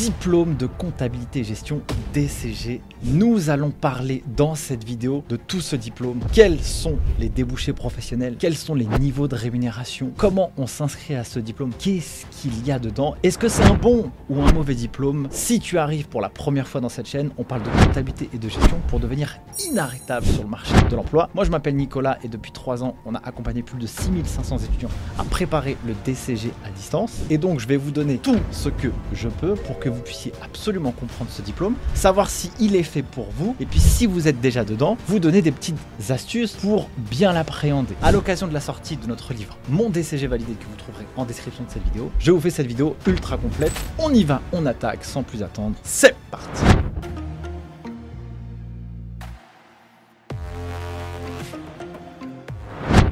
diplôme de comptabilité et gestion DCG. Nous allons parler dans cette vidéo de tout ce diplôme, quels sont les débouchés professionnels, quels sont les niveaux de rémunération, comment on s'inscrit à ce diplôme, qu'est-ce qu'il y a dedans, est-ce que c'est un bon ou un mauvais diplôme? Si tu arrives pour la première fois dans cette chaîne, on parle de comptabilité et de gestion pour devenir inarrêtable sur le marché de l'emploi. Moi je m'appelle Nicolas et depuis 3 ans, on a accompagné plus de 6500 étudiants à préparer le DCG à distance. Et donc je vais vous donner tout ce que je peux pour que vous puissiez absolument comprendre ce diplôme, savoir si il est fait pour vous, et puis si vous êtes déjà dedans, vous donner des petites astuces pour bien l'appréhender. À l'occasion de la sortie de notre livre Mon DCG validé que vous trouverez en description de cette vidéo, je vous fais cette vidéo ultra complète. On y va, on attaque sans plus attendre. C'est parti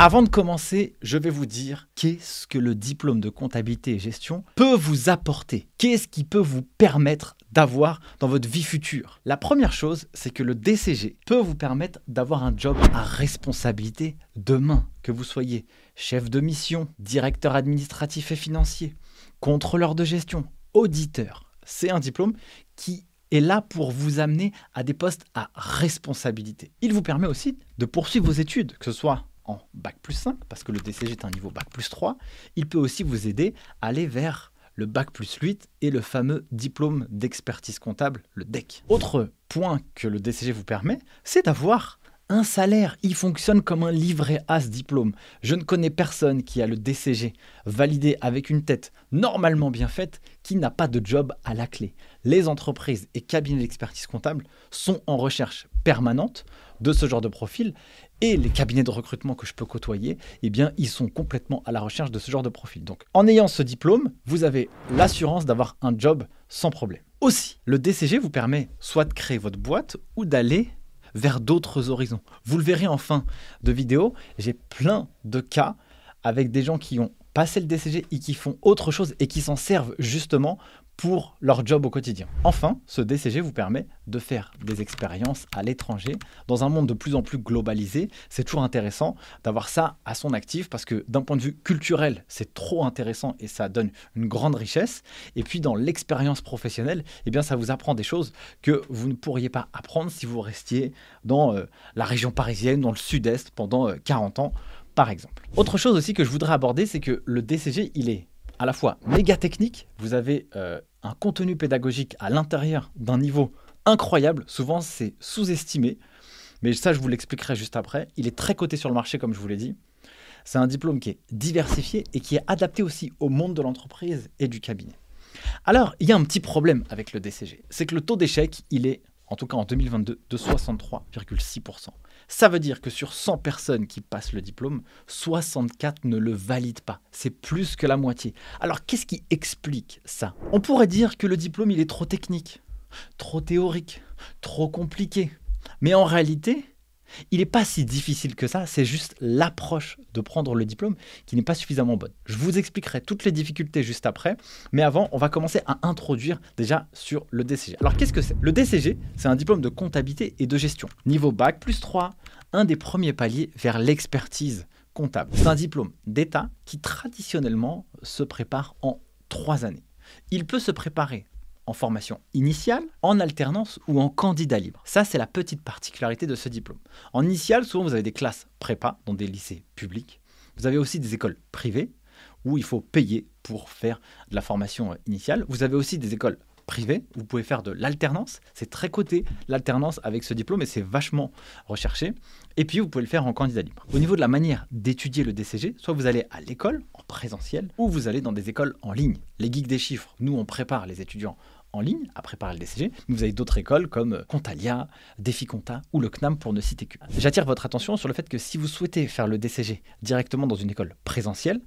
Avant de commencer, je vais vous dire qu'est-ce que le diplôme de comptabilité et gestion peut vous apporter. Qu'est-ce qui peut vous permettre d'avoir dans votre vie future? La première chose, c'est que le DCG peut vous permettre d'avoir un job à responsabilité demain, que vous soyez chef de mission, directeur administratif et financier, contrôleur de gestion, auditeur. C'est un diplôme qui est là pour vous amener à des postes à responsabilité. Il vous permet aussi de poursuivre vos études, que ce soit en Bac plus 5, parce que le DCG est un niveau Bac plus 3, il peut aussi vous aider à aller vers le Bac plus 8 et le fameux diplôme d'expertise comptable, le DEC. Autre point que le DCG vous permet, c'est d'avoir un salaire. Il fonctionne comme un livret A ce diplôme. Je ne connais personne qui a le DCG validé avec une tête normalement bien faite qui n'a pas de job à la clé. Les entreprises et cabinets d'expertise comptable sont en recherche permanente de ce genre de profil et les cabinets de recrutement que je peux côtoyer, eh ils sont complètement à la recherche de ce genre de profil. Donc, en ayant ce diplôme, vous avez l'assurance d'avoir un job sans problème. Aussi, le DCG vous permet soit de créer votre boîte ou d'aller vers d'autres horizons. Vous le verrez en fin de vidéo, j'ai plein de cas avec des gens qui ont passé le DCG et qui font autre chose et qui s'en servent justement pour leur job au quotidien. Enfin, ce DCG vous permet de faire des expériences à l'étranger dans un monde de plus en plus globalisé. C'est toujours intéressant d'avoir ça à son actif parce que d'un point de vue culturel, c'est trop intéressant et ça donne une grande richesse. Et puis dans l'expérience professionnelle, eh bien ça vous apprend des choses que vous ne pourriez pas apprendre si vous restiez dans euh, la région parisienne, dans le sud-est pendant 40 euh, ans par exemple. Autre chose aussi que je voudrais aborder, c'est que le DCG, il est à la fois méga technique, vous avez euh, un contenu pédagogique à l'intérieur d'un niveau incroyable, souvent c'est sous-estimé, mais ça je vous l'expliquerai juste après, il est très coté sur le marché comme je vous l'ai dit. C'est un diplôme qui est diversifié et qui est adapté aussi au monde de l'entreprise et du cabinet. Alors, il y a un petit problème avec le DCG, c'est que le taux d'échec, il est en tout cas en 2022, de 63,6%. Ça veut dire que sur 100 personnes qui passent le diplôme, 64 ne le valident pas. C'est plus que la moitié. Alors qu'est-ce qui explique ça? On pourrait dire que le diplôme, il est trop technique, trop théorique, trop compliqué. Mais en réalité, il n'est pas si difficile que ça, c'est juste l'approche de prendre le diplôme qui n'est pas suffisamment bonne. Je vous expliquerai toutes les difficultés juste après, mais avant, on va commencer à introduire déjà sur le DCG. Alors qu'est-ce que c'est? Le DCG, c'est un diplôme de comptabilité et de gestion. Niveau bac plus 3, un des premiers paliers vers l'expertise comptable. C'est un diplôme d'État qui traditionnellement se prépare en trois années. Il peut se préparer en formation initiale, en alternance ou en candidat libre. Ça, c'est la petite particularité de ce diplôme. En initiale, souvent, vous avez des classes prépa dans des lycées publics. Vous avez aussi des écoles privées où il faut payer pour faire de la formation initiale. Vous avez aussi des écoles privées, vous pouvez faire de l'alternance. C'est très coté, l'alternance avec ce diplôme, et c'est vachement recherché. Et puis, vous pouvez le faire en candidat libre. Au niveau de la manière d'étudier le DCG, soit vous allez à l'école en présentiel, ou vous allez dans des écoles en ligne. Les geeks des chiffres, nous, on prépare les étudiants en ligne à préparer le DCG. Vous avez d'autres écoles comme Contalia, Défi Compta ou le CNAM pour ne citer que. J'attire votre attention sur le fait que si vous souhaitez faire le DCG directement dans une école présentielle,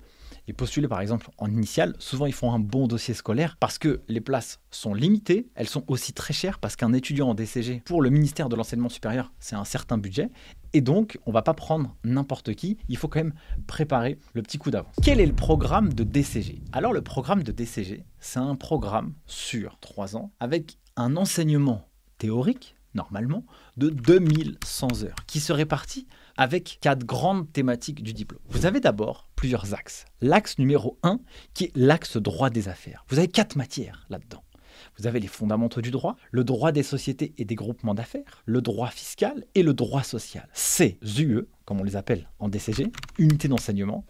et postuler par exemple en initial, souvent ils font un bon dossier scolaire parce que les places sont limitées, elles sont aussi très chères parce qu'un étudiant en DCG pour le ministère de l'enseignement supérieur, c'est un certain budget. Et donc on va pas prendre n'importe qui, il faut quand même préparer le petit coup d'avance. Quel est le programme de DCG Alors le programme de DCG, c'est un programme sur trois ans avec un enseignement théorique normalement de 2100 heures qui se répartit avec quatre grandes thématiques du diplôme. Vous avez d'abord plusieurs axes. L'axe numéro 1 qui est l'axe droit des affaires. Vous avez quatre matières là-dedans. Vous avez les fondamentaux du droit, le droit des sociétés et des groupements d'affaires, le droit fiscal et le droit social. Ces UE, comme on les appelle en DCG, unités d'enseignement,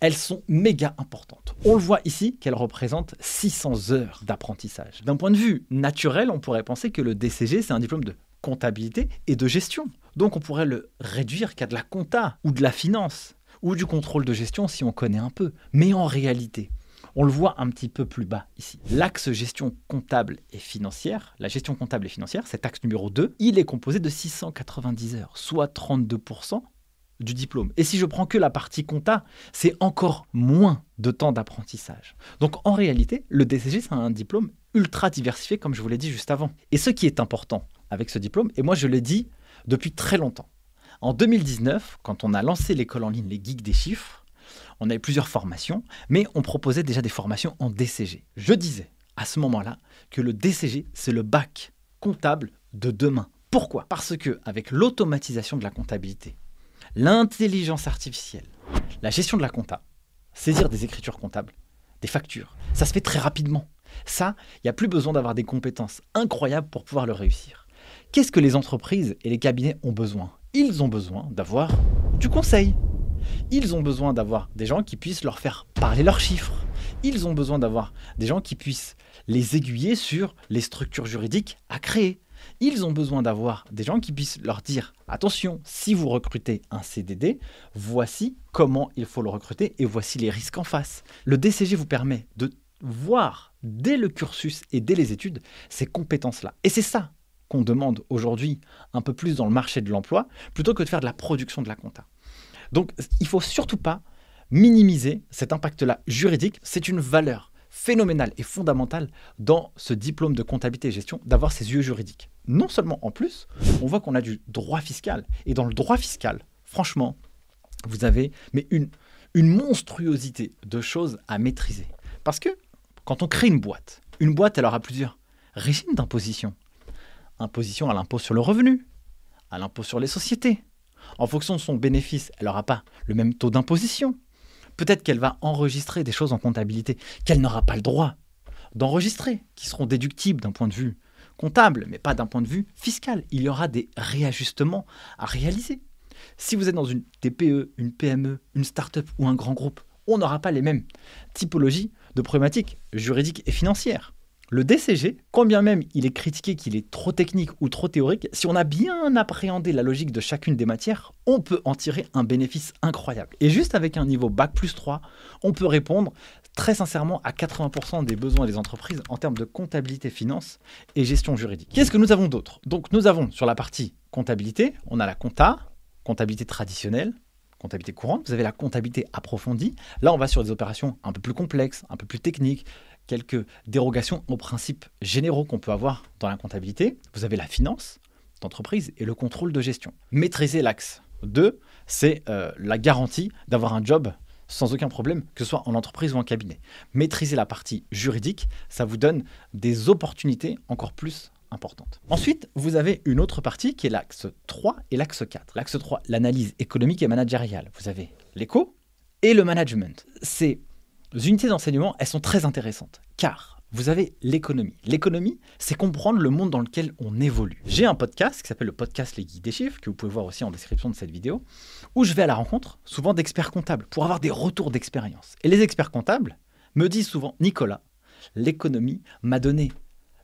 elles sont méga importantes. On le voit ici qu'elles représentent 600 heures d'apprentissage. D'un point de vue naturel, on pourrait penser que le DCG, c'est un diplôme de comptabilité et de gestion. Donc on pourrait le réduire qu'à de la compta ou de la finance ou du contrôle de gestion si on connaît un peu. Mais en réalité, on le voit un petit peu plus bas ici. L'axe gestion comptable et financière, la gestion comptable et financière, cet axe numéro 2, il est composé de 690 heures, soit 32% du diplôme. Et si je prends que la partie compta, c'est encore moins de temps d'apprentissage. Donc en réalité, le DCG, c'est un diplôme ultra diversifié, comme je vous l'ai dit juste avant. Et ce qui est important avec ce diplôme, et moi je l'ai dit depuis très longtemps, en 2019, quand on a lancé l'école en ligne Les Geeks des chiffres, on avait plusieurs formations, mais on proposait déjà des formations en DCG. Je disais à ce moment-là que le DCG, c'est le bac comptable de demain. Pourquoi? Parce que avec l'automatisation de la comptabilité, l'intelligence artificielle, la gestion de la compta, saisir des écritures comptables, des factures, ça se fait très rapidement. Ça, il n'y a plus besoin d'avoir des compétences incroyables pour pouvoir le réussir. Qu'est-ce que les entreprises et les cabinets ont besoin? Ils ont besoin d'avoir du conseil. Ils ont besoin d'avoir des gens qui puissent leur faire parler leurs chiffres. Ils ont besoin d'avoir des gens qui puissent les aiguiller sur les structures juridiques à créer. Ils ont besoin d'avoir des gens qui puissent leur dire attention, si vous recrutez un CDD, voici comment il faut le recruter et voici les risques en face. Le DCG vous permet de voir dès le cursus et dès les études ces compétences-là. Et c'est ça qu'on demande aujourd'hui un peu plus dans le marché de l'emploi, plutôt que de faire de la production de la compta. Donc il faut surtout pas minimiser cet impact-là juridique, c'est une valeur phénoménale et fondamentale dans ce diplôme de comptabilité et gestion d'avoir ces yeux juridiques. Non seulement en plus, on voit qu'on a du droit fiscal. Et dans le droit fiscal, franchement, vous avez mais une monstruosité de choses à maîtriser. Parce que quand on crée une boîte, une boîte, elle aura plusieurs régimes d'imposition imposition à l'impôt sur le revenu, à l'impôt sur les sociétés. En fonction de son bénéfice, elle n'aura pas le même taux d'imposition. Peut-être qu'elle va enregistrer des choses en comptabilité qu'elle n'aura pas le droit d'enregistrer, qui seront déductibles d'un point de vue comptable, mais pas d'un point de vue fiscal. Il y aura des réajustements à réaliser. Si vous êtes dans une TPE, une PME, une start-up ou un grand groupe, on n'aura pas les mêmes typologies de problématiques juridiques et financières. Le DCG, quand bien même il est critiqué qu'il est trop technique ou trop théorique, si on a bien appréhendé la logique de chacune des matières, on peut en tirer un bénéfice incroyable. Et juste avec un niveau Bac plus 3, on peut répondre très sincèrement à 80% des besoins des entreprises en termes de comptabilité finance et gestion juridique. Qu'est-ce que nous avons d'autre? Donc nous avons sur la partie comptabilité, on a la compta, comptabilité traditionnelle, comptabilité courante, vous avez la comptabilité approfondie. Là, on va sur des opérations un peu plus complexes, un peu plus techniques, quelques dérogations aux principes généraux qu'on peut avoir dans la comptabilité. Vous avez la finance d'entreprise et le contrôle de gestion. Maîtriser l'axe 2, c'est euh, la garantie d'avoir un job sans aucun problème, que ce soit en entreprise ou en cabinet. Maîtriser la partie juridique, ça vous donne des opportunités encore plus importantes. Ensuite, vous avez une autre partie qui est l'axe 3 et l'axe 4. L'axe 3, l'analyse économique et managériale. Vous avez l'éco et le management. C'est les unités d'enseignement, elles sont très intéressantes, car vous avez l'économie. L'économie, c'est comprendre le monde dans lequel on évolue. J'ai un podcast qui s'appelle le podcast Les Guides des chiffres, que vous pouvez voir aussi en description de cette vidéo, où je vais à la rencontre souvent d'experts comptables pour avoir des retours d'expérience. Et les experts comptables me disent souvent, Nicolas, l'économie m'a donné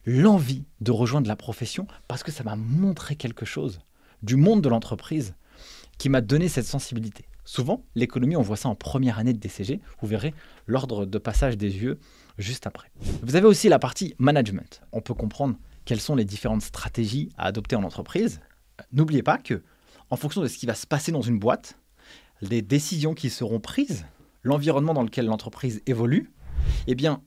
l'envie de rejoindre la profession parce que ça m'a montré quelque chose du monde de l'entreprise qui m'a donné cette sensibilité. Souvent, l'économie, on voit ça en première année de DCG. Vous verrez l'ordre de passage des yeux juste après. Vous avez aussi la partie management. On peut comprendre quelles sont les différentes stratégies à adopter en entreprise. N'oubliez pas que, en fonction de ce qui va se passer dans une boîte, les décisions qui seront prises, l'environnement dans lequel l'entreprise évolue, eh bien,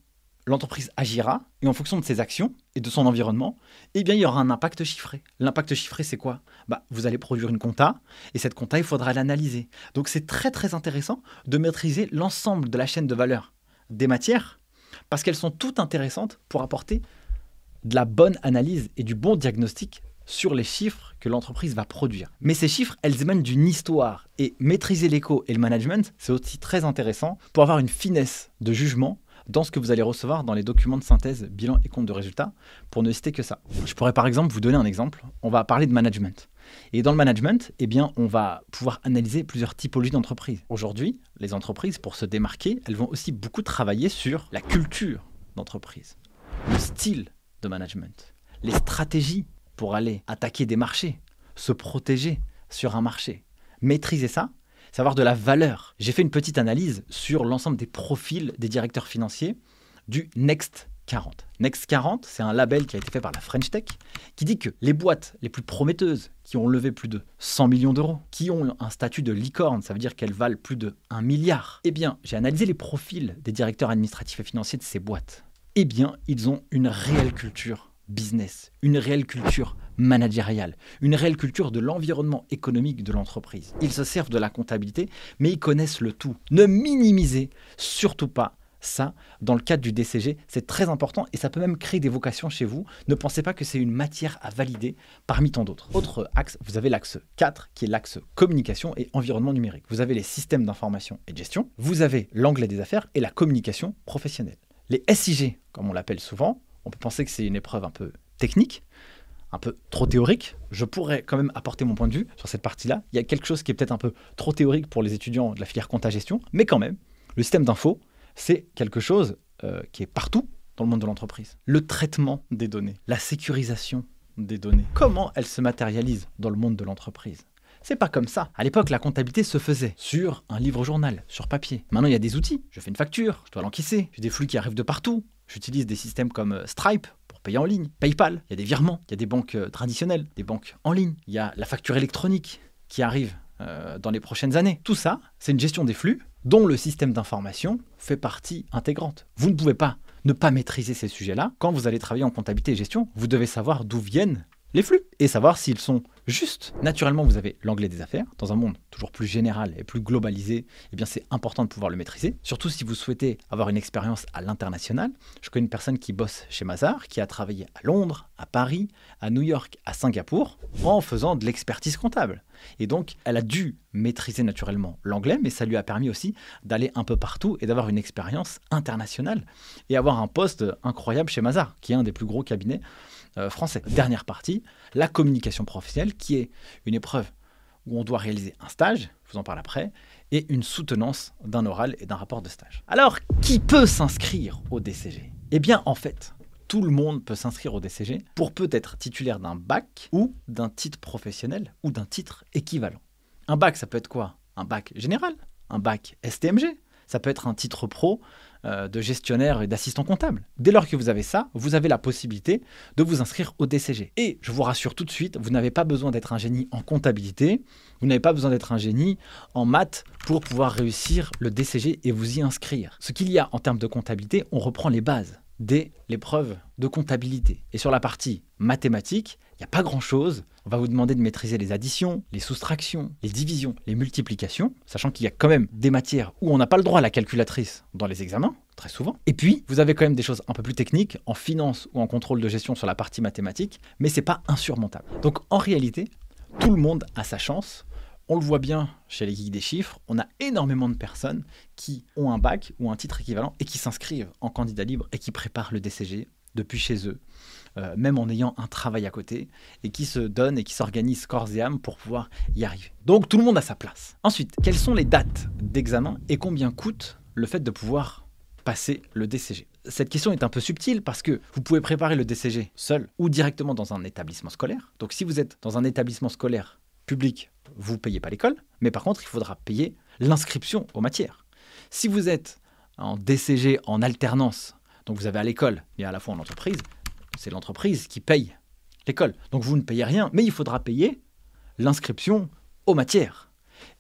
l'entreprise agira et en fonction de ses actions et de son environnement, eh bien, il y aura un impact chiffré. L'impact chiffré, c'est quoi? Bah, Vous allez produire une compta et cette compta, il faudra l'analyser. Donc, c'est très, très intéressant de maîtriser l'ensemble de la chaîne de valeur des matières parce qu'elles sont toutes intéressantes pour apporter de la bonne analyse et du bon diagnostic sur les chiffres que l'entreprise va produire. Mais ces chiffres, elles émanent d'une histoire. Et maîtriser l'éco et le management, c'est aussi très intéressant pour avoir une finesse de jugement dans ce que vous allez recevoir dans les documents de synthèse, bilan et compte de résultats, pour ne citer que ça. Je pourrais par exemple vous donner un exemple. On va parler de management. Et dans le management, eh bien, on va pouvoir analyser plusieurs typologies d'entreprises. Aujourd'hui, les entreprises, pour se démarquer, elles vont aussi beaucoup travailler sur la culture d'entreprise, le style de management, les stratégies pour aller attaquer des marchés, se protéger sur un marché. Maîtriser ça, savoir de la valeur. J'ai fait une petite analyse sur l'ensemble des profils des directeurs financiers du Next 40. Next 40, c'est un label qui a été fait par la French Tech qui dit que les boîtes les plus prometteuses, qui ont levé plus de 100 millions d'euros, qui ont un statut de licorne, ça veut dire qu'elles valent plus de 1 milliard, eh bien, j'ai analysé les profils des directeurs administratifs et financiers de ces boîtes. Eh bien, ils ont une réelle culture business, une réelle culture managériale, une réelle culture de l'environnement économique de l'entreprise. Ils se servent de la comptabilité, mais ils connaissent le tout. Ne minimisez surtout pas ça dans le cadre du DCG, c'est très important et ça peut même créer des vocations chez vous. Ne pensez pas que c'est une matière à valider parmi tant d'autres. Autre axe, vous avez l'axe 4 qui est l'axe communication et environnement numérique. Vous avez les systèmes d'information et de gestion, vous avez l'anglais des affaires et la communication professionnelle. Les SIG, comme on l'appelle souvent, on peut penser que c'est une épreuve un peu technique, un peu trop théorique. Je pourrais quand même apporter mon point de vue sur cette partie-là. Il y a quelque chose qui est peut-être un peu trop théorique pour les étudiants de la filière compta-gestion, mais quand même, le système d'info, c'est quelque chose euh, qui est partout dans le monde de l'entreprise. Le traitement des données, la sécurisation des données, comment elle se matérialise dans le monde de l'entreprise. C'est pas comme ça. À l'époque, la comptabilité se faisait sur un livre-journal, sur papier. Maintenant, il y a des outils. Je fais une facture, je dois l'encaisser. J'ai des flux qui arrivent de partout. J'utilise des systèmes comme euh, Stripe pour payer en ligne, PayPal. Il y a des virements, il y a des banques euh, traditionnelles, des banques en ligne. Il y a la facture électronique qui arrive euh, dans les prochaines années. Tout ça, c'est une gestion des flux dont le système d'information fait partie intégrante. Vous ne pouvez pas ne pas maîtriser ces sujets-là. Quand vous allez travailler en comptabilité et gestion, vous devez savoir d'où viennent les flux et savoir s'ils sont justes. Naturellement, vous avez l'anglais des affaires. Dans un monde toujours plus général et plus globalisé, eh bien c'est important de pouvoir le maîtriser. Surtout si vous souhaitez avoir une expérience à l'international. Je connais une personne qui bosse chez Mazar, qui a travaillé à Londres, à Paris, à New York, à Singapour, en faisant de l'expertise comptable. Et donc, elle a dû maîtriser naturellement l'anglais, mais ça lui a permis aussi d'aller un peu partout et d'avoir une expérience internationale et avoir un poste incroyable chez Mazar, qui est un des plus gros cabinets français. Dernière partie, la communication professionnelle, qui est une épreuve où on doit réaliser un stage, je vous en parle après, et une soutenance d'un oral et d'un rapport de stage. Alors, qui peut s'inscrire au DCG Eh bien, en fait, tout le monde peut s'inscrire au DCG pour peut être titulaire d'un bac ou d'un titre professionnel ou d'un titre équivalent. Un bac, ça peut être quoi? Un bac général, un bac STMG, ça peut être un titre pro euh, de gestionnaire et d'assistant comptable. Dès lors que vous avez ça, vous avez la possibilité de vous inscrire au DCG. Et je vous rassure tout de suite, vous n'avez pas besoin d'être un génie en comptabilité, vous n'avez pas besoin d'être un génie en maths pour pouvoir réussir le DCG et vous y inscrire. Ce qu'il y a en termes de comptabilité, on reprend les bases dès l'épreuve de comptabilité. Et sur la partie mathématique, il n'y a pas grand-chose. On va vous demander de maîtriser les additions, les soustractions, les divisions, les multiplications, sachant qu'il y a quand même des matières où on n'a pas le droit à la calculatrice dans les examens, très souvent. Et puis, vous avez quand même des choses un peu plus techniques en finance ou en contrôle de gestion sur la partie mathématique, mais c'est pas insurmontable. Donc en réalité, tout le monde a sa chance on le voit bien chez les geeks des chiffres, on a énormément de personnes qui ont un bac ou un titre équivalent et qui s'inscrivent en candidat libre et qui préparent le DCG depuis chez eux, euh, même en ayant un travail à côté, et qui se donnent et qui s'organisent corps et âme pour pouvoir y arriver. Donc tout le monde a sa place. Ensuite, quelles sont les dates d'examen et combien coûte le fait de pouvoir passer le DCG cette question est un peu subtile parce que vous pouvez préparer le DCG seul ou directement dans un établissement scolaire. Donc si vous êtes dans un établissement scolaire public, vous ne payez pas l'école, mais par contre, il faudra payer l'inscription aux matières. Si vous êtes en DCG en alternance, donc vous avez à l'école et à la fois en entreprise, c'est l'entreprise qui paye l'école. Donc vous ne payez rien, mais il faudra payer l'inscription aux matières.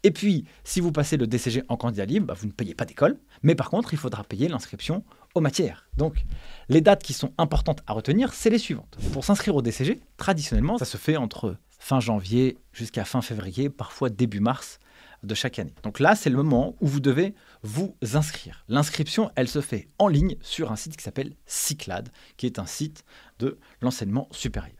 Et puis, si vous passez le DCG en candidat libre, bah, vous ne payez pas d'école, mais par contre, il faudra payer l'inscription aux matières. Donc, les dates qui sont importantes à retenir, c'est les suivantes. Pour s'inscrire au DCG, traditionnellement, ça se fait entre fin janvier jusqu'à fin février, parfois début mars de chaque année. Donc là, c'est le moment où vous devez vous inscrire. L'inscription, elle se fait en ligne sur un site qui s'appelle Cyclade, qui est un site de l'enseignement supérieur.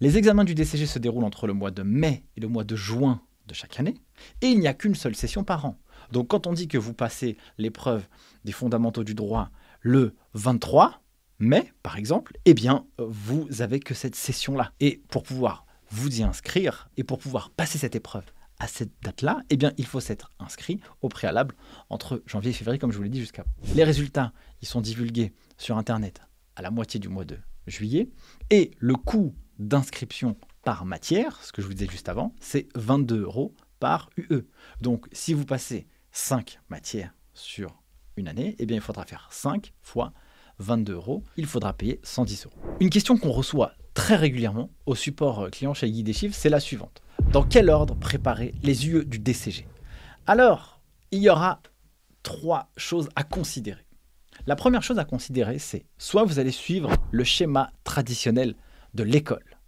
Les examens du DCG se déroulent entre le mois de mai et le mois de juin de chaque année, et il n'y a qu'une seule session par an. Donc quand on dit que vous passez l'épreuve des fondamentaux du droit le 23 mai, par exemple, eh bien, vous avez que cette session-là. Et pour pouvoir vous y inscrire et pour pouvoir passer cette épreuve à cette date-là, eh bien, il faut s'être inscrit au préalable entre janvier et février, comme je vous l'ai dit jusqu'à. Les résultats, ils sont divulgués sur Internet à la moitié du mois de juillet. Et le coût d'inscription par matière, ce que je vous disais juste avant, c'est 22 euros par UE. Donc, si vous passez 5 matières sur une année, eh il faudra faire 5 fois 22 euros. Il faudra payer 110 euros. Une question qu'on reçoit très régulièrement au support client chez Guide des chiffres, c'est la suivante. Dans quel ordre préparer les UE du DCG Alors, il y aura trois choses à considérer. La première chose à considérer, c'est soit vous allez suivre le schéma traditionnel de l'école.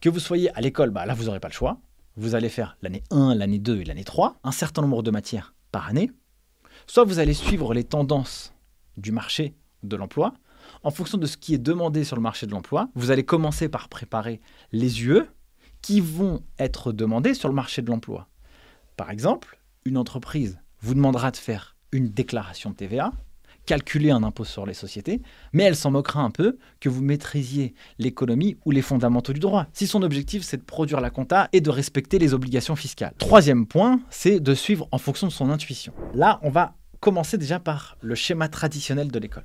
Que vous soyez à l'école, bah là vous n'aurez pas le choix. Vous allez faire l'année 1, l'année 2 et l'année 3, un certain nombre de matières par année. Soit vous allez suivre les tendances du marché de l'emploi. En fonction de ce qui est demandé sur le marché de l'emploi, vous allez commencer par préparer les UE qui vont être demandés sur le marché de l'emploi. Par exemple, une entreprise vous demandera de faire une déclaration de TVA, calculer un impôt sur les sociétés, mais elle s'en moquera un peu que vous maîtrisiez l'économie ou les fondamentaux du droit, si son objectif c'est de produire la compta et de respecter les obligations fiscales. Troisième point, c'est de suivre en fonction de son intuition. Là, on va commencer déjà par le schéma traditionnel de l'école.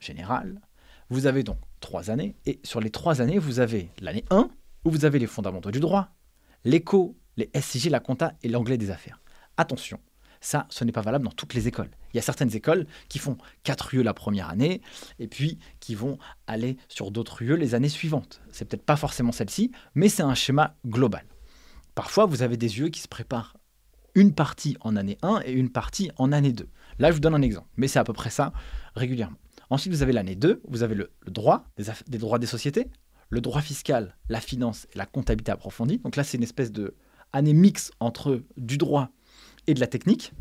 Général, vous avez donc trois années, et sur les trois années, vous avez l'année 1, où vous avez les fondamentaux du droit, l'éco, les SCG, la compta et l'anglais des affaires. Attention, ça, ce n'est pas valable dans toutes les écoles. Il y a certaines écoles qui font 4 UE la première année et puis qui vont aller sur d'autres UE les années suivantes. C'est peut-être pas forcément celle-ci, mais c'est un schéma global. Parfois, vous avez des UE qui se préparent une partie en année 1 et une partie en année 2. Là, je vous donne un exemple, mais c'est à peu près ça régulièrement. Ensuite, vous avez l'année 2, vous avez le, droit des droits des sociétés, le droit fiscal, la finance et la comptabilité approfondie. Donc là, c'est une espèce de année mix entre du droit et de la technique.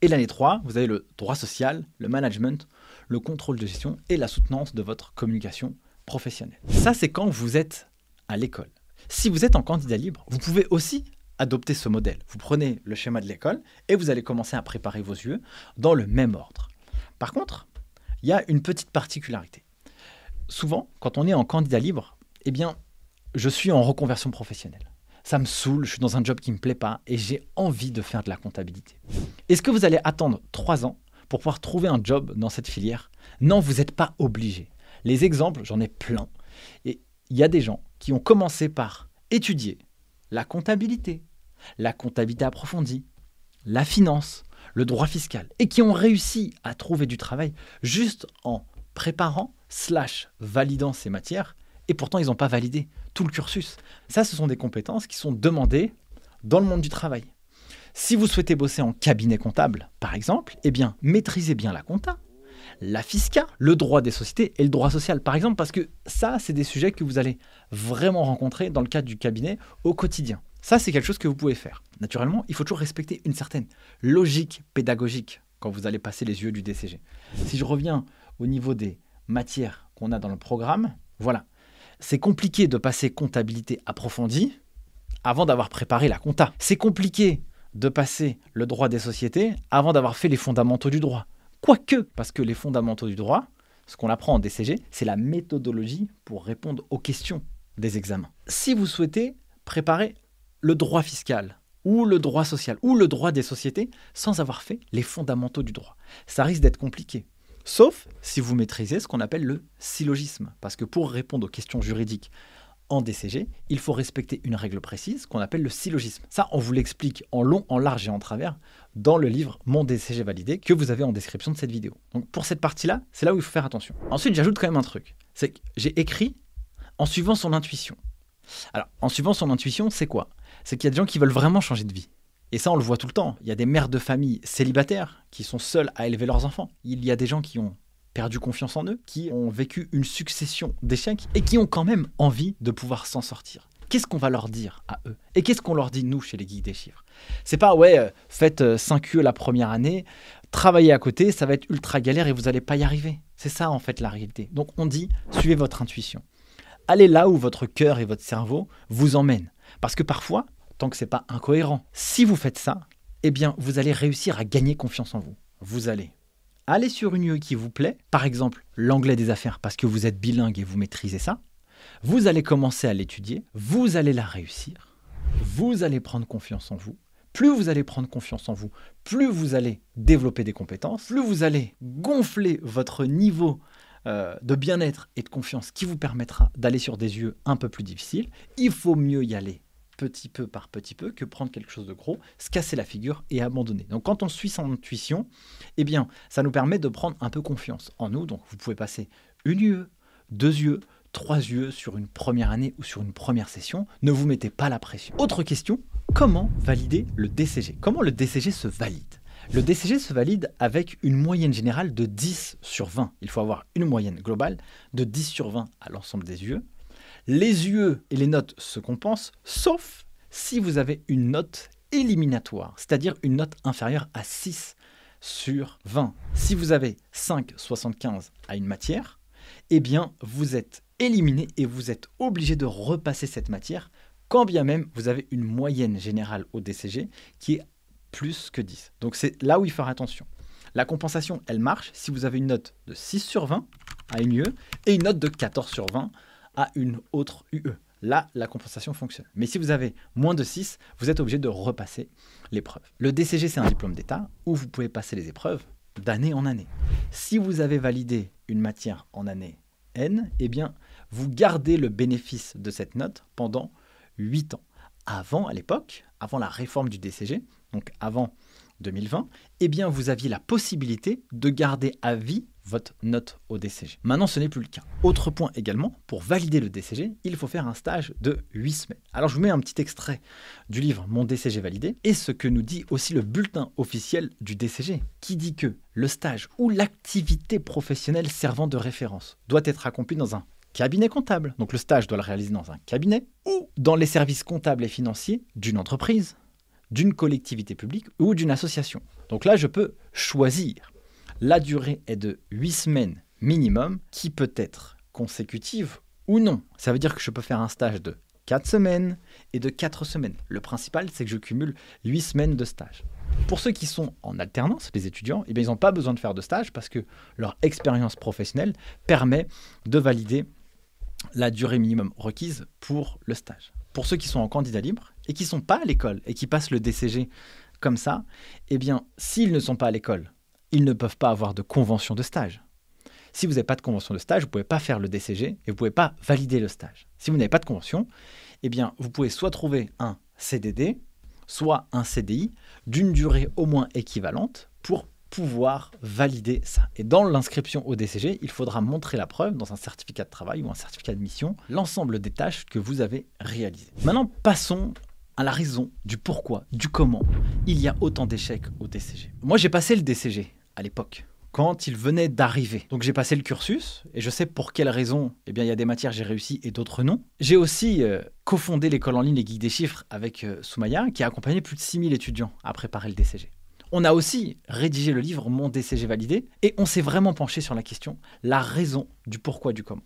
Et l'année 3, vous avez le droit social, le management, le contrôle de gestion et la soutenance de votre communication professionnelle. Ça, c'est quand vous êtes à l'école. Si vous êtes en candidat libre, vous pouvez aussi adopter ce modèle. Vous prenez le schéma de l'école et vous allez commencer à préparer vos yeux dans le même ordre. Par contre, il y a une petite particularité souvent, quand on est en candidat libre, eh bien, je suis en reconversion professionnelle. Ça me saoule, je suis dans un job qui ne me plaît pas et j'ai envie de faire de la comptabilité. Est-ce que vous allez attendre trois ans pour pouvoir trouver un job dans cette filière? Non, vous n'êtes pas obligé. Les exemples, j'en ai plein. Et il y a des gens qui ont commencé par étudier la comptabilité, la comptabilité approfondie, la finance, le droit fiscal, et qui ont réussi à trouver du travail juste en préparant slash validant ces matières, et pourtant ils n'ont pas validé tout le cursus. Ça, ce sont des compétences qui sont demandées dans le monde du travail. Si vous souhaitez bosser en cabinet comptable, par exemple, eh bien, maîtrisez bien la compta, la fisca, le droit des sociétés et le droit social, par exemple, parce que ça, c'est des sujets que vous allez vraiment rencontrer dans le cadre du cabinet au quotidien. Ça, c'est quelque chose que vous pouvez faire. Naturellement, il faut toujours respecter une certaine logique pédagogique quand vous allez passer les yeux du DCG. Si je reviens au niveau des matières qu'on a dans le programme, voilà. C'est compliqué de passer comptabilité approfondie avant d'avoir préparé la compta. C'est compliqué de passer le droit des sociétés avant d'avoir fait les fondamentaux du droit. Quoique, parce que les fondamentaux du droit, ce qu'on apprend en DCG, c'est la méthodologie pour répondre aux questions des examens. Si vous souhaitez préparer le droit fiscal, ou le droit social, ou le droit des sociétés, sans avoir fait les fondamentaux du droit, ça risque d'être compliqué. Sauf si vous maîtrisez ce qu'on appelle le syllogisme. Parce que pour répondre aux questions juridiques en DCG, il faut respecter une règle précise qu'on appelle le syllogisme. Ça, on vous l'explique en long, en large et en travers dans le livre Mon DCG validé que vous avez en description de cette vidéo. Donc pour cette partie-là, c'est là où il faut faire attention. Ensuite, j'ajoute quand même un truc. C'est que j'ai écrit en suivant son intuition. Alors, en suivant son intuition, c'est quoi? C'est qu'il y a des gens qui veulent vraiment changer de vie. Et ça, on le voit tout le temps. Il y a des mères de famille célibataires qui sont seules à élever leurs enfants. Il y a des gens qui ont perdu confiance en eux, qui ont vécu une succession d'échecs et qui ont quand même envie de pouvoir s'en sortir. Qu'est-ce qu'on va leur dire à eux? Et qu'est-ce qu'on leur dit nous chez les guides des chiffres? C'est pas ouais, euh, faites 5 UE la première année, travaillez à côté, ça va être ultra galère et vous n'allez pas y arriver. C'est ça en fait la réalité. Donc on dit suivez votre intuition. Allez là où votre cœur et votre cerveau vous emmènent. Parce que parfois, tant que c'est pas incohérent. Si vous faites ça, eh bien, vous allez réussir à gagner confiance en vous. Vous allez allez sur une UE qui vous plaît, par exemple l'anglais des affaires parce que vous êtes bilingue et vous maîtrisez ça, vous allez commencer à l'étudier, vous allez la réussir, vous allez prendre confiance en vous. Plus vous allez prendre confiance en vous, plus vous allez développer des compétences, plus vous allez gonfler votre niveau euh, de bien-être et de confiance qui vous permettra d'aller sur des yeux un peu plus difficiles. Il faut mieux y aller petit peu par petit peu que prendre quelque chose de gros, se casser la figure et abandonner. Donc quand on suit son intuition, eh bien, ça nous permet de prendre un peu confiance en nous. Donc vous pouvez passer une yeux, deux yeux, trois yeux sur une première année ou sur une première session. Ne vous mettez pas la pression. Autre question, comment valider le DCG Comment le DCG se valide? Le DCG se valide avec une moyenne générale de 10 sur 20. Il faut avoir une moyenne globale de 10 sur 20 à l'ensemble des yeux. Les yeux et les notes se compensent, sauf si vous avez une note éliminatoire, c'est-à-dire une note inférieure à 6 sur 20. Si vous avez 5,75 à une matière, eh bien, vous êtes éliminé et vous êtes obligé de repasser cette matière, quand bien même vous avez une moyenne générale au DCG qui est plus que 10. Donc c'est là où il faut faire attention. La compensation, elle marche si vous avez une note de 6 sur 20 à une UE et une note de 14 sur 20 à une autre UE. Là, la compensation fonctionne. Mais si vous avez moins de 6, vous êtes obligé de repasser l'épreuve. Le DCG, c'est un diplôme d'État où vous pouvez passer les épreuves d'année en année. Si vous avez validé une matière en année N, eh bien, vous gardez le bénéfice de cette note pendant 8 ans. Avant, à l'époque, avant la réforme du DCG, donc avant 2020, eh bien vous aviez la possibilité de garder à vie votre note au DCG. Maintenant, ce n'est plus le cas. Autre point également, pour valider le DCG, il faut faire un stage de 8 semaines. Alors je vous mets un petit extrait du livre Mon DCG validé et ce que nous dit aussi le bulletin officiel du DCG, qui dit que le stage ou l'activité professionnelle servant de référence doit être accompli dans un cabinet comptable. Donc le stage doit le réaliser dans un cabinet ou dans les services comptables et financiers d'une entreprise, d'une collectivité publique ou d'une association. Donc là, je peux choisir. La durée est de 8 semaines minimum, qui peut être consécutive ou non. Ça veut dire que je peux faire un stage de 4 semaines et de 4 semaines. Le principal, c'est que je cumule 8 semaines de stage. Pour ceux qui sont en alternance, les étudiants, eh bien, ils n'ont pas besoin de faire de stage parce que leur expérience professionnelle permet de valider la durée minimum requise pour le stage. Pour ceux qui sont en candidat libre et qui ne sont pas à l'école et qui passent le DCG comme ça, eh bien, s'ils ne sont pas à l'école, ils ne peuvent pas avoir de convention de stage. Si vous n'avez pas de convention de stage, vous ne pouvez pas faire le DCG et vous ne pouvez pas valider le stage. Si vous n'avez pas de convention, eh bien, vous pouvez soit trouver un CDD, soit un CDI d'une durée au moins équivalente pour pouvoir valider ça. Et dans l'inscription au DCG, il faudra montrer la preuve dans un certificat de travail ou un certificat de mission, l'ensemble des tâches que vous avez réalisées. Maintenant, passons la raison du pourquoi, du comment il y a autant d'échecs au DCG. Moi, j'ai passé le DCG à l'époque quand il venait d'arriver. Donc j'ai passé le cursus et je sais pour quelles raisons, eh bien il y a des matières j'ai réussi et d'autres non. J'ai aussi euh, cofondé l'école en ligne Les Geeks des chiffres avec euh, Soumaya qui a accompagné plus de 6000 étudiants à préparer le DCG. On a aussi rédigé le livre Mon DCG validé et on s'est vraiment penché sur la question, la raison du pourquoi du comment.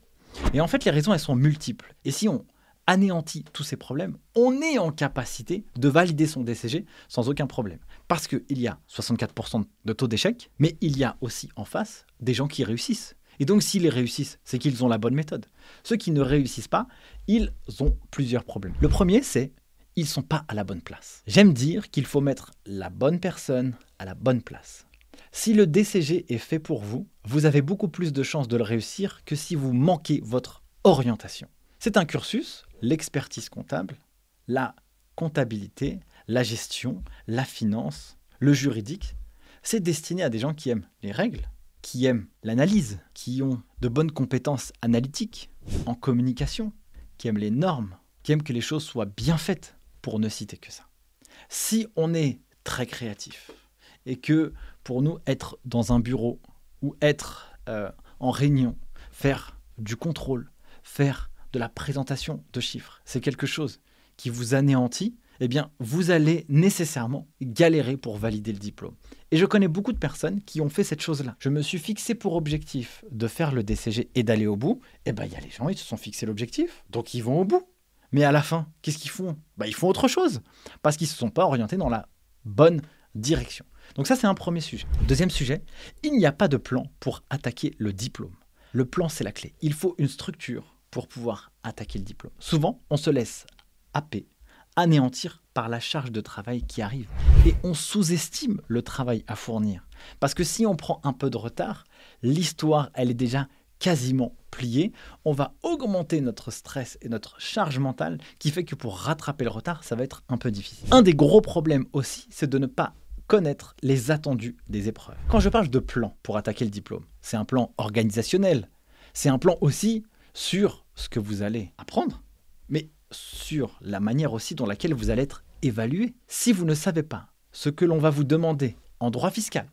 Et en fait, les raisons, elles sont multiples. Et si on anéantit tous ces problèmes, on est en capacité de valider son DCG sans aucun problème. Parce qu'il y a 64% de taux d'échec, mais il y a aussi en face des gens qui réussissent. Et donc s'ils réussissent, c'est qu'ils ont la bonne méthode. Ceux qui ne réussissent pas, ils ont plusieurs problèmes. Le premier, c'est ils sont pas à la bonne place. J'aime dire qu'il faut mettre la bonne personne à la bonne place. Si le DCG est fait pour vous, vous avez beaucoup plus de chances de le réussir que si vous manquez votre orientation. C'est un cursus, l'expertise comptable, la comptabilité, la gestion, la finance, le juridique. C'est destiné à des gens qui aiment les règles, qui aiment l'analyse, qui ont de bonnes compétences analytiques en communication, qui aiment les normes, qui aiment que les choses soient bien faites, pour ne citer que ça. Si on est très créatif et que pour nous être dans un bureau ou être euh, en réunion, faire du contrôle, faire de la présentation de chiffres, c'est quelque chose qui vous anéantit, eh bien, vous allez nécessairement galérer pour valider le diplôme. Et je connais beaucoup de personnes qui ont fait cette chose-là. Je me suis fixé pour objectif de faire le DCG et d'aller au bout. Eh bien, il y a les gens, ils se sont fixés l'objectif, donc ils vont au bout. Mais à la fin, qu'est-ce qu'ils font? Bah, Ils font autre chose, parce qu'ils ne se sont pas orientés dans la bonne direction. Donc ça, c'est un premier sujet. Deuxième sujet, il n'y a pas de plan pour attaquer le diplôme. Le plan, c'est la clé. Il faut une structure pour pouvoir attaquer le diplôme. Souvent, on se laisse happer, anéantir par la charge de travail qui arrive. Et on sous-estime le travail à fournir. Parce que si on prend un peu de retard, l'histoire, elle est déjà quasiment pliée. On va augmenter notre stress et notre charge mentale qui fait que pour rattraper le retard, ça va être un peu difficile. Un des gros problèmes aussi, c'est de ne pas connaître les attendus des épreuves. Quand je parle de plan pour attaquer le diplôme, c'est un plan organisationnel. C'est un plan aussi sur ce que vous allez apprendre, mais sur la manière aussi dont laquelle vous allez être évalué. Si vous ne savez pas ce que l'on va vous demander en droit fiscal,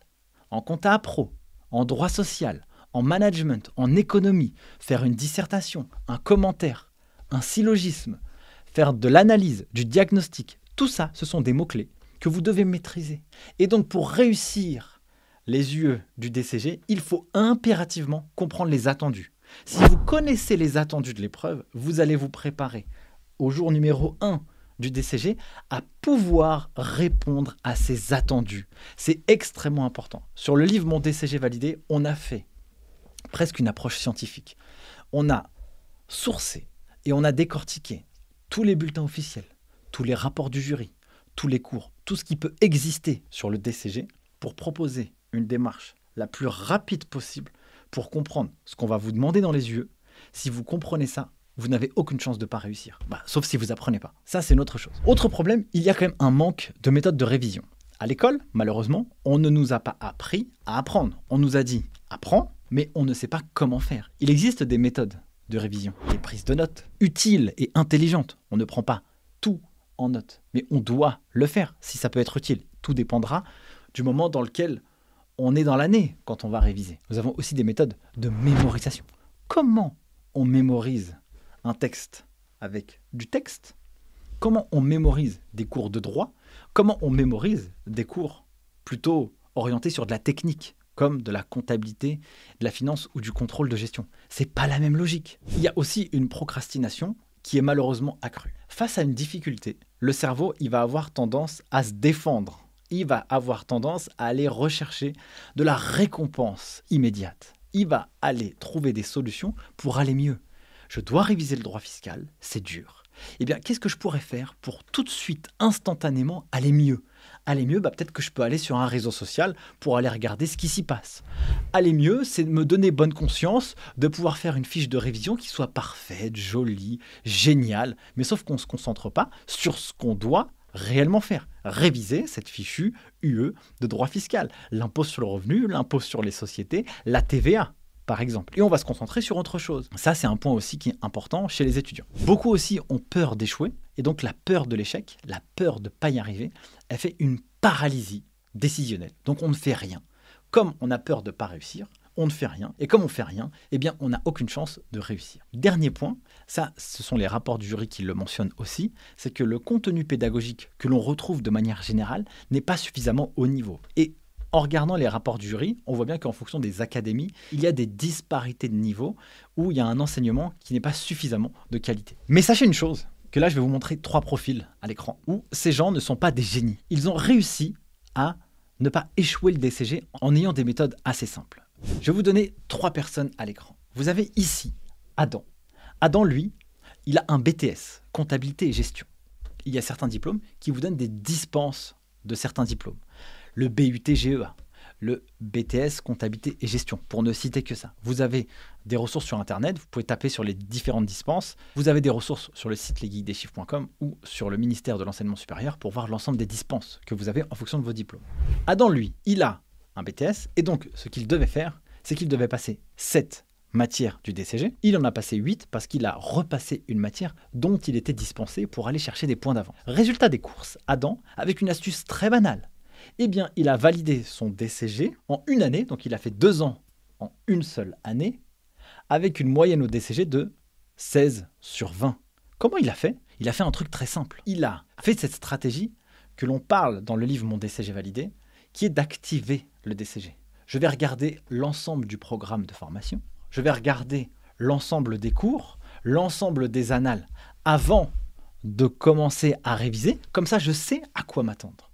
en compta pro, en droit social, en management, en économie, faire une dissertation, un commentaire, un syllogisme, faire de l'analyse, du diagnostic, tout ça, ce sont des mots-clés que vous devez maîtriser. Et donc pour réussir les UE du DCG, il faut impérativement comprendre les attendus. Si vous connaissez les attendus de l'épreuve, vous allez vous préparer au jour numéro 1 du DCG à pouvoir répondre à ces attendus. C'est extrêmement important. Sur le livre Mon DCG validé, on a fait presque une approche scientifique. On a sourcé et on a décortiqué tous les bulletins officiels, tous les rapports du jury, tous les cours, tout ce qui peut exister sur le DCG pour proposer une démarche la plus rapide possible pour comprendre ce qu'on va vous demander dans les yeux. Si vous comprenez ça, vous n'avez aucune chance de ne pas réussir. Bah, sauf si vous apprenez pas. Ça, c'est une autre chose. Autre problème, il y a quand même un manque de méthode de révision. À l'école, malheureusement, on ne nous a pas appris à apprendre. On nous a dit apprends, mais on ne sait pas comment faire. Il existe des méthodes de révision, des prises de notes utiles et intelligentes. On ne prend pas tout en note. Mais on doit le faire si ça peut être utile. Tout dépendra du moment dans lequel on est dans l'année quand on va réviser. Nous avons aussi des méthodes de mémorisation. Comment on mémorise un texte avec du texte? Comment on mémorise des cours de droit? Comment on mémorise des cours plutôt orientés sur de la technique comme de la comptabilité, de la finance ou du contrôle de gestion? C'est pas la même logique. Il y a aussi une procrastination qui est malheureusement accrue. Face à une difficulté, le cerveau, il va avoir tendance à se défendre. Il va avoir tendance à aller rechercher de la récompense immédiate. Il va aller trouver des solutions pour aller mieux. Je dois réviser le droit fiscal, c'est dur. Eh bien, qu'est-ce que je pourrais faire pour tout de suite, instantanément, aller mieux? Aller mieux, bah, peut-être que je peux aller sur un réseau social pour aller regarder ce qui s'y passe. Aller mieux, c'est me donner bonne conscience, de pouvoir faire une fiche de révision qui soit parfaite, jolie, géniale, mais sauf qu'on ne se concentre pas sur ce qu'on doit réellement faire. Réviser cette fichue UE de droit fiscal. L'impôt sur le revenu, l'impôt sur les sociétés, la TVA par exemple. Et on va se concentrer sur autre chose. Ça, c'est un point aussi qui est important chez les étudiants. Beaucoup aussi ont peur d'échouer, et donc la peur de l'échec, la peur de ne pas y arriver, elle fait une paralysie décisionnelle. Donc on ne fait rien. Comme on a peur de ne pas réussir, on ne fait rien. Et comme on fait rien, eh bien, on n'a aucune chance de réussir. Dernier point, ça, ce sont les rapports du jury qui le mentionnent aussi, c'est que le contenu pédagogique que l'on retrouve de manière générale n'est pas suffisamment haut niveau. Et en regardant les rapports du jury, on voit bien qu'en fonction des académies, il y a des disparités de niveau où il y a un enseignement qui n'est pas suffisamment de qualité. Mais sachez une chose, que là je vais vous montrer trois profils à l'écran où ces gens ne sont pas des génies. Ils ont réussi à ne pas échouer le DCG en ayant des méthodes assez simples. Je vais vous donner trois personnes à l'écran. Vous avez ici Adam. Adam, lui, il a un BTS, comptabilité et gestion. Il y a certains diplômes qui vous donnent des dispenses de certains diplômes le BUT-GEA, le BTS comptabilité et gestion, pour ne citer que ça. Vous avez des ressources sur Internet, vous pouvez taper sur les différentes dispenses, vous avez des ressources sur le site lesguideschiffres.com ou sur le ministère de l'enseignement supérieur pour voir l'ensemble des dispenses que vous avez en fonction de vos diplômes. Adam, lui, il a un BTS, et donc ce qu'il devait faire, c'est qu'il devait passer 7 matières du DCG. Il en a passé 8 parce qu'il a repassé une matière dont il était dispensé pour aller chercher des points d'avance. Résultat des courses, Adam, avec une astuce très banale, eh bien, il a validé son DCG en une année, donc il a fait deux ans en une seule année, avec une moyenne au DCG de 16 sur 20. Comment il a fait? Il a fait un truc très simple. Il a fait cette stratégie que l'on parle dans le livre Mon DCG validé, qui est d'activer le DCG. Je vais regarder l'ensemble du programme de formation, je vais regarder l'ensemble des cours, l'ensemble des annales avant de commencer à réviser. Comme ça, je sais à quoi m'attendre.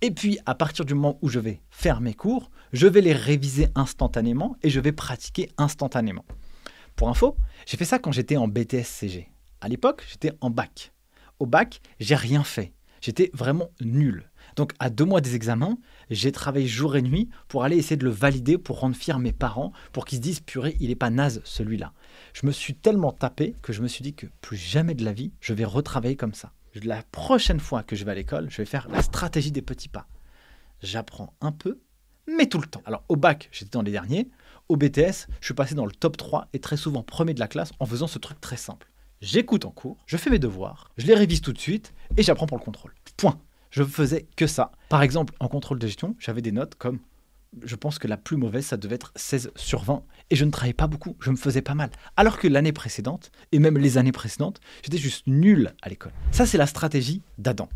Et puis, à partir du moment où je vais faire mes cours, je vais les réviser instantanément et je vais pratiquer instantanément. Pour info, j'ai fait ça quand j'étais en BTS-CG. À l'époque, j'étais en bac. Au bac, j'ai rien fait. J'étais vraiment nul. Donc, à deux mois des examens, j'ai travaillé jour et nuit pour aller essayer de le valider, pour rendre fier mes parents, pour qu'ils se disent purée, il n'est pas naze celui-là. Je me suis tellement tapé que je me suis dit que plus jamais de la vie, je vais retravailler comme ça. La prochaine fois que je vais à l'école, je vais faire la stratégie des petits pas. J'apprends un peu, mais tout le temps. Alors, au bac, j'étais dans les derniers. Au BTS, je suis passé dans le top 3 et très souvent premier de la classe en faisant ce truc très simple. J'écoute en cours, je fais mes devoirs, je les révise tout de suite et j'apprends pour le contrôle. Point. Je faisais que ça. Par exemple, en contrôle de gestion, j'avais des notes comme je pense que la plus mauvaise, ça devait être 16 sur 20. Et je ne travaillais pas beaucoup, je me faisais pas mal. Alors que l'année précédente, et même les années précédentes, j'étais juste nul à l'école. Ça, c'est la stratégie d'Adam.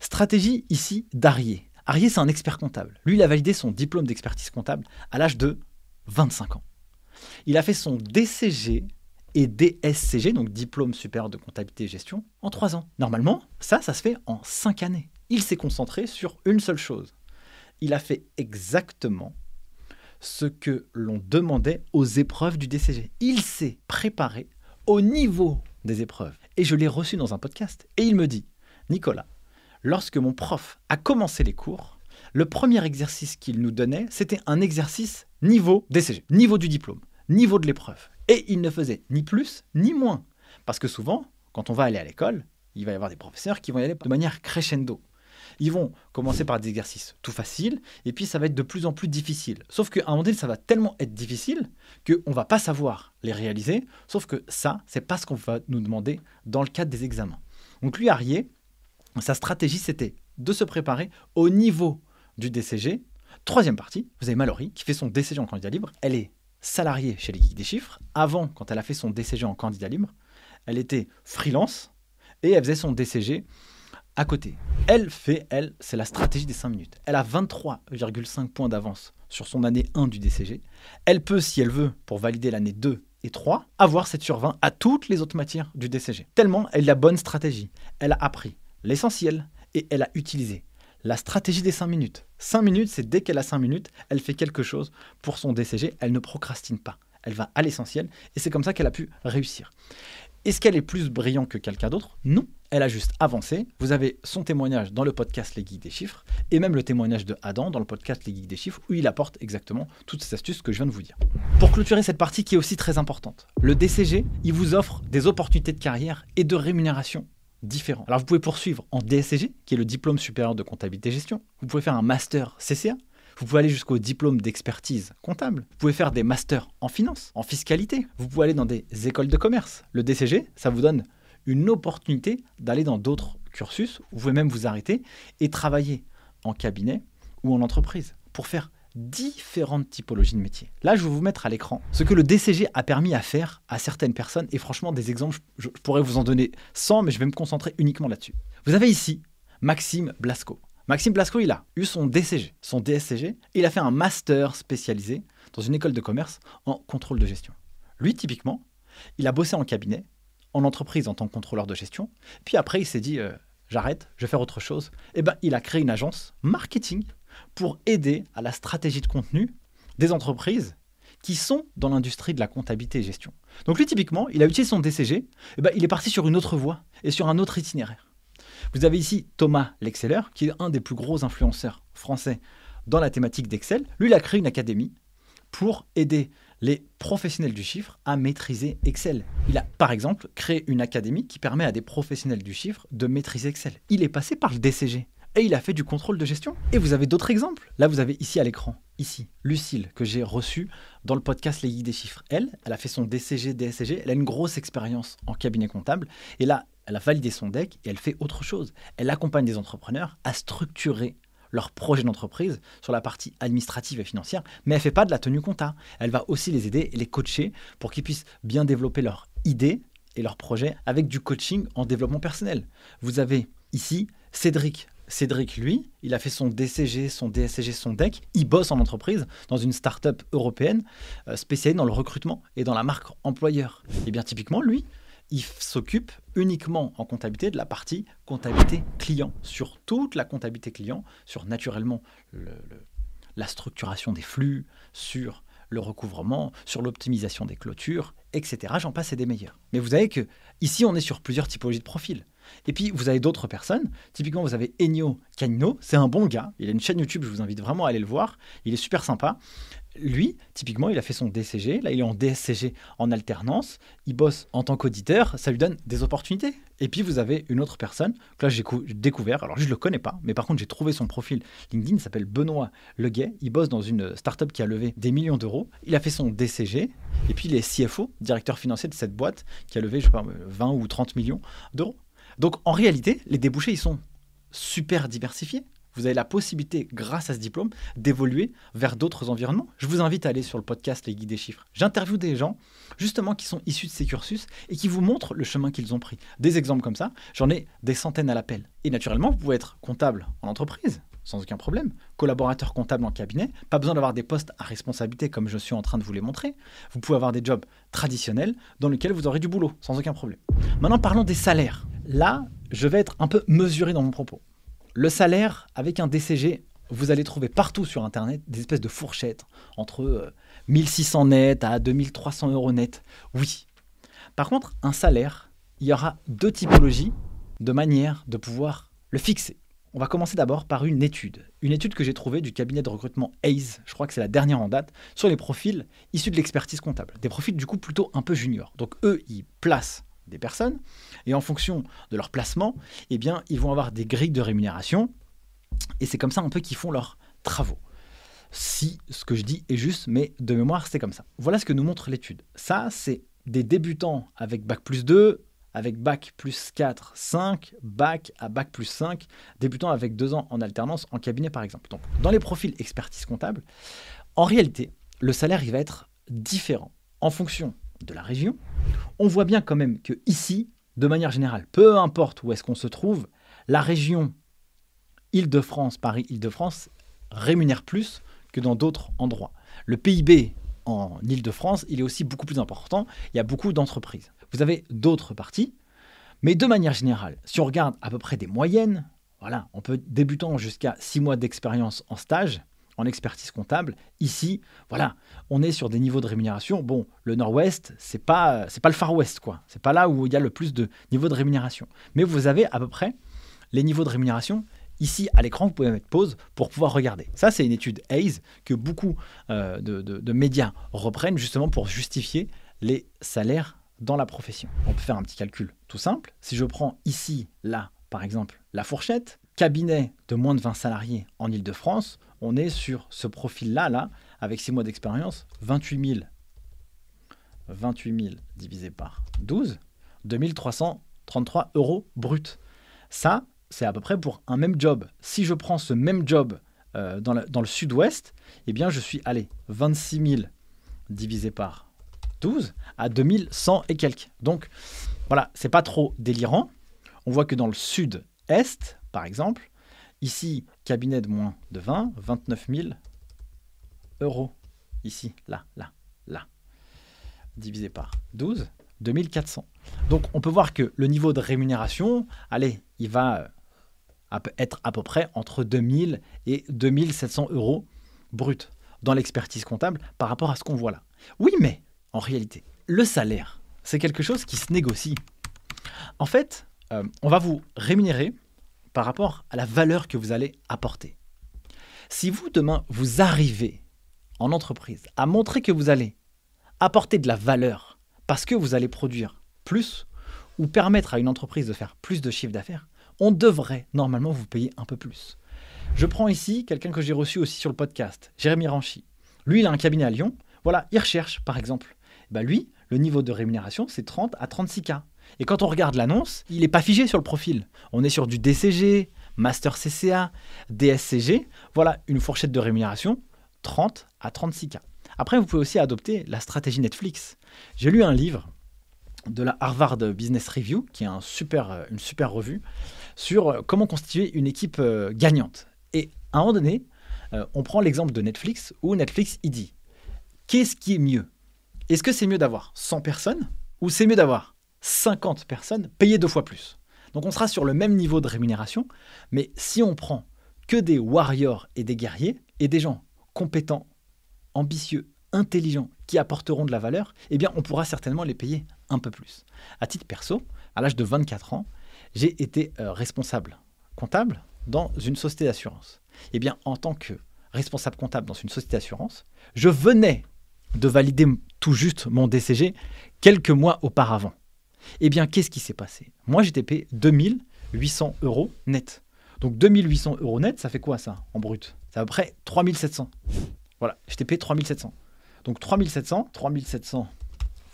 Stratégie ici d'Arié. Arié, c'est un expert comptable. Lui, il a validé son diplôme d'expertise comptable à l'âge de 25 ans. Il a fait son DCG et DSCG, donc diplôme supérieur de comptabilité et gestion, en 3 ans. Normalement, ça, ça se fait en 5 années. Il s'est concentré sur une seule chose. Il a fait exactement ce que l'on demandait aux épreuves du DCG. Il s'est préparé au niveau des épreuves. Et je l'ai reçu dans un podcast. Et il me dit, Nicolas, lorsque mon prof a commencé les cours, le premier exercice qu'il nous donnait, c'était un exercice niveau DCG, niveau du diplôme, niveau de l'épreuve. Et il ne faisait ni plus ni moins. Parce que souvent, quand on va aller à l'école, il va y avoir des professeurs qui vont y aller de manière crescendo. Ils vont commencer par des exercices tout faciles, et puis ça va être de plus en plus difficile. Sauf qu'à un moment donné, ça va tellement être difficile qu'on ne va pas savoir les réaliser, sauf que ça, c'est pas ce qu'on va nous demander dans le cadre des examens. Donc lui, Arié, sa stratégie, c'était de se préparer au niveau du DCG. Troisième partie, vous avez Mallory qui fait son DCG en candidat libre. Elle est salariée chez les Geeks des Chiffres. Avant, quand elle a fait son DCG en candidat libre, elle était freelance et elle faisait son DCG à côté. Elle fait, elle, c'est la stratégie des 5 minutes. Elle a 23,5 points d'avance sur son année 1 du DCG. Elle peut, si elle veut, pour valider l'année 2 et 3, avoir 7 sur 20 à toutes les autres matières du DCG. Tellement elle a la bonne stratégie. Elle a appris l'essentiel et elle a utilisé la stratégie des 5 minutes. 5 minutes, c'est dès qu'elle a 5 minutes, elle fait quelque chose pour son DCG, elle ne procrastine pas. Elle va à l'essentiel et c'est comme ça qu'elle a pu réussir. Est-ce qu'elle est plus brillante que quelqu'un d'autre? Non. Elle a juste avancé. Vous avez son témoignage dans le podcast Les Geeks des Chiffres et même le témoignage de Adam dans le podcast Les Geeks des Chiffres où il apporte exactement toutes ces astuces que je viens de vous dire. Pour clôturer cette partie qui est aussi très importante, le DCG, il vous offre des opportunités de carrière et de rémunération différents. Alors vous pouvez poursuivre en DSCG, qui est le diplôme supérieur de comptabilité et gestion. Vous pouvez faire un master CCA, vous pouvez aller jusqu'au diplôme d'expertise comptable. Vous pouvez faire des masters en finance, en fiscalité. Vous pouvez aller dans des écoles de commerce. Le DCG, ça vous donne une opportunité d'aller dans d'autres cursus. Vous pouvez même vous arrêter et travailler en cabinet ou en entreprise pour faire différentes typologies de métiers. Là, je vais vous mettre à l'écran ce que le DCG a permis à faire à certaines personnes. Et franchement, des exemples, je, pourrais vous en donner 100, mais je vais me concentrer uniquement là-dessus. Vous avez ici Maxime Blasco. Maxime Blasco, il a eu son DCG, son DSCG, il a fait un master spécialisé dans une école de commerce en contrôle de gestion. Lui, typiquement, il a bossé en cabinet, en entreprise en tant que contrôleur de gestion, puis après, il s'est dit, euh, j'arrête, je vais faire autre chose. Et eh ben, il a créé une agence marketing pour aider à la stratégie de contenu des entreprises qui sont dans l'industrie de la comptabilité et gestion. Donc lui, typiquement, il a utilisé son DCG, eh ben, il est parti sur une autre voie et sur un autre itinéraire. Vous avez ici Thomas L'Exceller, qui est un des plus gros influenceurs français dans la thématique d'Excel. Lui, il a créé une académie pour aider les professionnels du chiffre à maîtriser Excel. Il a par exemple créé une académie qui permet à des professionnels du chiffre de maîtriser Excel. Il est passé par le DCG et il a fait du contrôle de gestion. Et vous avez d'autres exemples. Là, vous avez ici à l'écran, ici, Lucille, que j'ai reçue dans le podcast Les Guides des chiffres. Elle, elle a fait son DCG, DSCG, elle a une grosse expérience en cabinet comptable. Et là, elle a validé son deck et elle fait autre chose. Elle accompagne des entrepreneurs à structurer leur projet d'entreprise sur la partie administrative et financière, mais elle ne fait pas de la tenue compta. Elle va aussi les aider et les coacher pour qu'ils puissent bien développer leurs idées et leurs projets avec du coaching en développement personnel. Vous avez ici Cédric. Cédric, lui, il a fait son DCG, son DSCG, son DEC. Il bosse en entreprise dans une start-up européenne euh, spécialisée dans le recrutement et dans la marque employeur. Et bien typiquement, lui, il s'occupe uniquement en comptabilité de la partie comptabilité client, sur toute la comptabilité client, sur naturellement la structuration des flux, sur le recouvrement, sur l'optimisation des clôtures, etc. J'en passe et des meilleurs. Mais vous savez que ici, on est sur plusieurs typologies de profils. Et puis, vous avez d'autres personnes. Typiquement, vous avez Ennio Canino. C'est un bon gars. Il a une chaîne YouTube. Je vous invite vraiment à aller le voir. Il est super sympa. Lui, typiquement, il a fait son DCG. Là, il est en DSCG en alternance. Il bosse en tant qu'auditeur. Ça lui donne des opportunités. Et puis, vous avez une autre personne que là, j'ai découvert. Alors, je ne le connais pas. Mais par contre, j'ai trouvé son profil LinkedIn. Il s'appelle Benoît Leguet. Il bosse dans une startup qui a levé des millions d'euros. Il a fait son DCG. Et puis, il est CFO, directeur financier de cette boîte qui a levé, je sais pas, 20 ou 30 millions d'euros. Donc, en réalité, les débouchés, ils sont super diversifiés vous avez la possibilité, grâce à ce diplôme, d'évoluer vers d'autres environnements. Je vous invite à aller sur le podcast Les Guides des Chiffres. J'interviewe des gens, justement, qui sont issus de ces cursus et qui vous montrent le chemin qu'ils ont pris. Des exemples comme ça, j'en ai des centaines à l'appel. Et naturellement, vous pouvez être comptable en entreprise, sans aucun problème. Collaborateur comptable en cabinet, pas besoin d'avoir des postes à responsabilité comme je suis en train de vous les montrer. Vous pouvez avoir des jobs traditionnels dans lesquels vous aurez du boulot, sans aucun problème. Maintenant, parlons des salaires. Là, je vais être un peu mesuré dans mon propos. Le salaire, avec un DCG, vous allez trouver partout sur Internet des espèces de fourchettes entre 1600 euh, net à 2300 euros net. Oui. Par contre, un salaire, il y aura deux typologies de manière de pouvoir le fixer. On va commencer d'abord par une étude. Une étude que j'ai trouvée du cabinet de recrutement AISE, je crois que c'est la dernière en date, sur les profils issus de l'expertise comptable. Des profils du coup plutôt un peu juniors. Donc eux, ils placent des personnes. Et en fonction de leur placement, eh bien, ils vont avoir des grilles de rémunération. Et c'est comme ça un peu qu'ils font leurs travaux. Si ce que je dis est juste, mais de mémoire, c'est comme ça. Voilà ce que nous montre l'étude. Ça, c'est des débutants avec bac plus 2, avec bac plus 4, 5, bac à bac plus 5, débutants avec 2 ans en alternance en cabinet par exemple. Donc, dans les profils expertise comptable, en réalité, le salaire il va être différent en fonction de la région, on voit bien quand même que ici, de manière générale, peu importe où est-ce qu'on se trouve, la région Île-de-France, Paris-Île-de-France rémunère plus que dans d'autres endroits. Le PIB en Île-de-France, il est aussi beaucoup plus important. Il y a beaucoup d'entreprises. Vous avez d'autres parties, mais de manière générale, si on regarde à peu près des moyennes, voilà, on peut débutant jusqu'à 6 mois d'expérience en stage, en expertise comptable. Ici, voilà, on est sur des niveaux de rémunération. Bon, le Nord-Ouest, c'est pas c'est pas le Far West quoi. C'est pas là où il y a le plus de niveaux de rémunération. Mais vous avez à peu près les niveaux de rémunération. Ici, à l'écran, vous pouvez mettre pause pour pouvoir regarder. Ça, c'est une étude Hayes que beaucoup euh, de, médias reprennent justement pour justifier les salaires dans la profession. On peut faire un petit calcul tout simple. Si je prends ici, là, par exemple, la fourchette, cabinet de moins de 20 salariés en Ile-de-France, on est sur ce profil-là, là, avec 6 mois d'expérience, 28 000. 28 000 divisé par 12, 2333 euros brut. Ça, c'est à peu près pour un même job. Si je prends ce même job euh, dans, le sud-ouest, eh bien, je suis, allez, 26 000 divisé par 12 à 2100 et quelques. Donc, voilà, c'est pas trop délirant. On voit que dans le sud-est, par exemple, Ici, cabinet de moins de 20, 29 000 euros. Ici, là, là, là. Divisé par 12, 2400. Donc on peut voir que le niveau de rémunération, allez, il va euh, être à peu près entre 2000 et 2700 euros brut dans l'expertise comptable par rapport à ce qu'on voit là. Oui, mais en réalité, le salaire, c'est quelque chose qui se négocie. En fait, euh, on va vous rémunérer par rapport à la valeur que vous allez apporter. Si vous, demain, vous arrivez en entreprise à montrer que vous allez apporter de la valeur parce que vous allez produire plus ou permettre à une entreprise de faire plus de chiffre d'affaires, on devrait normalement vous payer un peu plus. Je prends ici quelqu'un que j'ai reçu aussi sur le podcast, Jérémy Ranchy. Lui, il a un cabinet à Lyon. Voilà, il recherche, par exemple. Bah lui, le niveau de rémunération, c'est 30 à 36 k. Et quand on regarde l'annonce, il n'est pas figé sur le profil. On est sur du DCG, Master CCA, DSCG. Voilà une fourchette de rémunération 30 à 36 k. Après, vous pouvez aussi adopter la stratégie Netflix. J'ai lu un livre de la Harvard Business Review, qui est euh, une super revue, sur euh, comment constituer une équipe euh, gagnante. Et à un moment donné, on prend l'exemple de Netflix, où Netflix, dit, qu'est-ce qui est mieux? Est-ce que c'est mieux d'avoir 100 personnes ou c'est mieux d'avoir 50 personnes payer deux fois plus. Donc on sera sur le même niveau de rémunération, mais si on prend que des warriors et des guerriers, et des gens compétents, ambitieux, intelligents, qui apporteront de la valeur, eh bien on pourra certainement les payer un peu plus. À titre perso, à l'âge de 24 ans, j'ai été euh, responsable comptable dans une société d'assurance. Eh bien, en tant que responsable comptable dans une société d'assurance, je venais de valider tout juste mon DCG quelques mois auparavant. Eh bien, qu'est-ce qui s'est passé? Moi, j'étais payé 2800 euros net. Donc 2800 euros net, ça fait quoi ça en brut? C'est à peu près 3700. Voilà, j'étais payé 3700. Donc 3700, 3700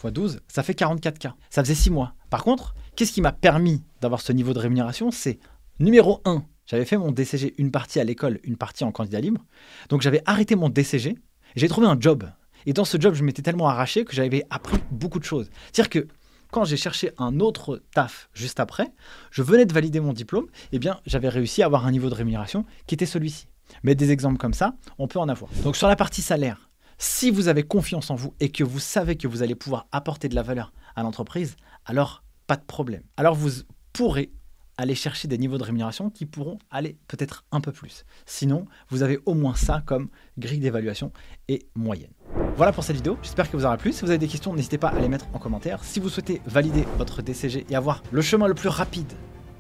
x 12, ça fait 44K. Ça faisait 6 mois. Par contre, qu'est-ce qui m'a permis d'avoir ce niveau de rémunération? C'est numéro 1, j'avais fait mon DCG une partie à l'école, une partie en candidat libre. Donc j'avais arrêté mon DCG, j'ai trouvé un job. Et dans ce job, je m'étais tellement arraché que j'avais appris beaucoup de choses. C'est-à-dire que quand j'ai cherché un autre taf juste après, je venais de valider mon diplôme, eh bien j'avais réussi à avoir un niveau de rémunération qui était celui-ci. Mais des exemples comme ça, on peut en avoir. Donc sur la partie salaire, si vous avez confiance en vous et que vous savez que vous allez pouvoir apporter de la valeur à l'entreprise, alors pas de problème. Alors vous pourrez aller chercher des niveaux de rémunération qui pourront aller peut-être un peu plus. Sinon, vous avez au moins ça comme grille d'évaluation et moyenne. Voilà pour cette vidéo, j'espère que vous aura plu. Si vous avez des questions, n'hésitez pas à les mettre en commentaire. Si vous souhaitez valider votre DCG et avoir le chemin le plus rapide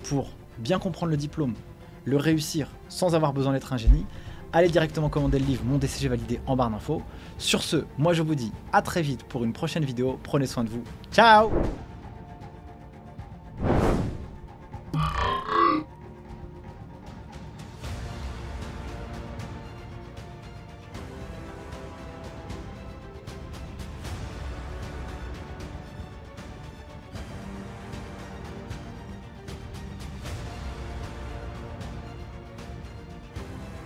pour bien comprendre le diplôme, le réussir sans avoir besoin d'être un génie, allez directement commander le livre Mon DCG validé en barre d'infos. Sur ce, moi je vous dis à très vite pour une prochaine vidéo. Prenez soin de vous. Ciao